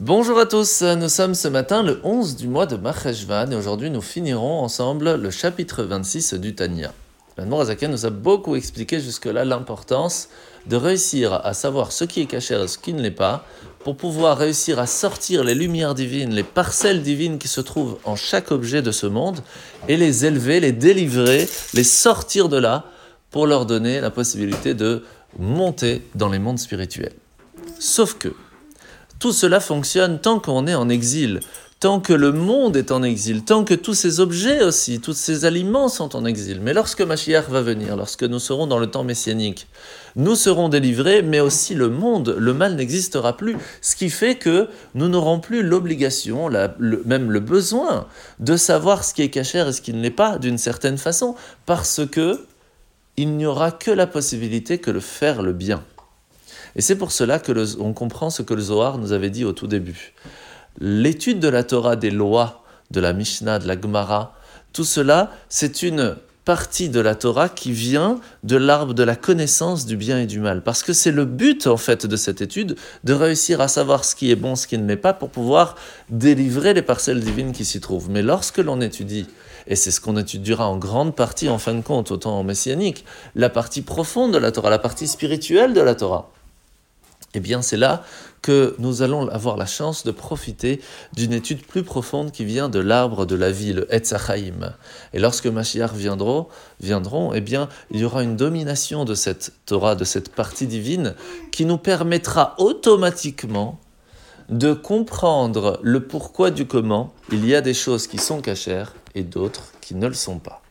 Bonjour à tous, nous sommes ce matin le 11 du mois de Maheshvan et aujourd'hui nous finirons ensemble le chapitre 26 du Tanya. L'Anmour Azaken nous a beaucoup expliqué jusque-là l'importance de réussir à savoir ce qui est caché et ce qui ne l'est pas pour pouvoir réussir à sortir les lumières divines, les parcelles divines qui se trouvent en chaque objet de ce monde et les élever, les délivrer, les sortir de là pour leur donner la possibilité de monter dans les mondes spirituels. Sauf que tout cela fonctionne tant qu'on est en exil, tant que le monde est en exil, tant que tous ces objets aussi, tous ces aliments sont en exil. Mais lorsque Mashiach va venir, lorsque nous serons dans le temps messianique, nous serons délivrés, mais aussi le monde, le mal n'existera plus. Ce qui fait que nous n'aurons plus l'obligation, même le besoin, de savoir ce qui est caché et ce qui ne l'est pas, d'une certaine façon, parce que il n'y aura que la possibilité que de faire le bien. Et c'est pour cela que on comprend ce que le Zohar nous avait dit au tout début. L'étude de la Torah, des lois, de la Mishnah, de la Gemara, tout cela, c'est une partie de la Torah qui vient de l'arbre de la connaissance du bien et du mal. Parce que c'est le but, en fait, de cette étude, de réussir à savoir ce qui est bon, ce qui ne l'est pas, pour pouvoir délivrer les parcelles divines qui s'y trouvent. Mais lorsque l'on étudie, et c'est ce qu'on étudiera en grande partie, en fin de compte, autant en messianique, la partie profonde de la Torah, la partie spirituelle de la Torah, eh bien c'est là que nous allons avoir la chance de profiter d'une étude plus profonde qui vient de l'arbre de la vie, le Etzachaim. Et lorsque Mashiach viendront, viendront, eh bien, il y aura une domination de cette Torah, de cette partie divine, qui nous permettra automatiquement de comprendre le pourquoi du comment. Il y a des choses qui sont cachères et d'autres qui ne le sont pas.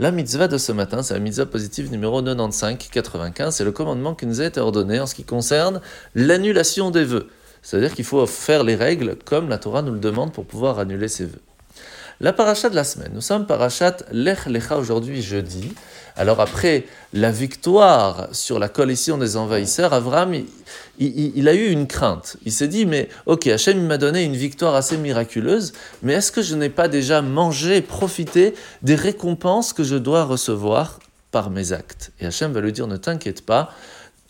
La mitzvah de ce matin, c'est la mitzvah positive numéro 95-95. C'est le commandement qui nous a été ordonné en ce qui concerne l'annulation des vœux. C'est-à-dire qu'il faut faire les règles comme la Torah nous le demande pour pouvoir annuler ses vœux. La paracha de la semaine. Nous sommes parachat Lech Lecha aujourd'hui jeudi. Alors après la victoire sur la coalition des envahisseurs, Avram, il, a eu une crainte. Il s'est dit, mais ok, Hachem m'a donné une victoire assez miraculeuse, mais est-ce que je n'ai pas déjà mangé, profité des récompenses que je dois recevoir par mes actes? Et Hachem va lui dire, ne t'inquiète pas,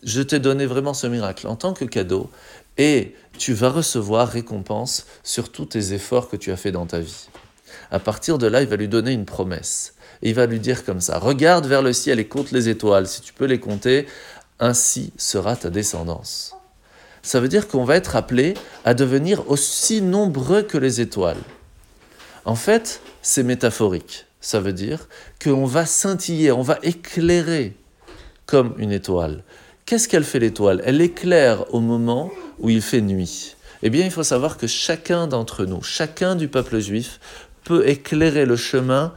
je t'ai donné vraiment ce miracle en tant que cadeau, et tu vas recevoir récompense sur tous tes efforts que tu as fait dans ta vie. À partir de là, il va lui donner une promesse. Et il va lui dire comme ça, regarde vers le ciel et compte les étoiles, si tu peux les compter, ainsi sera ta descendance. Ça veut dire qu'on va être appelé à devenir aussi nombreux que les étoiles. En fait, c'est métaphorique. Ça veut dire qu'on va scintiller, on va éclairer comme une étoile. Qu'est-ce qu'elle fait l'étoile? Elle éclaire au moment où il fait nuit. Eh bien, il faut savoir que chacun d'entre nous, chacun du peuple juif, peut éclairer le chemin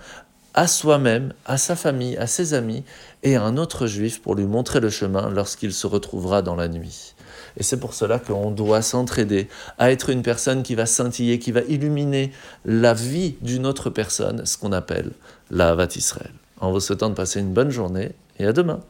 à soi-même, à sa famille, à ses amis et à un autre juif pour lui montrer le chemin lorsqu'il se retrouvera dans la nuit. Et c'est pour cela qu'on doit s'entraider à être une personne qui va scintiller, qui va illuminer la vie d'une autre personne, ce qu'on appelle la Havat Israël. En vous souhaitant de passer une bonne journée et à demain.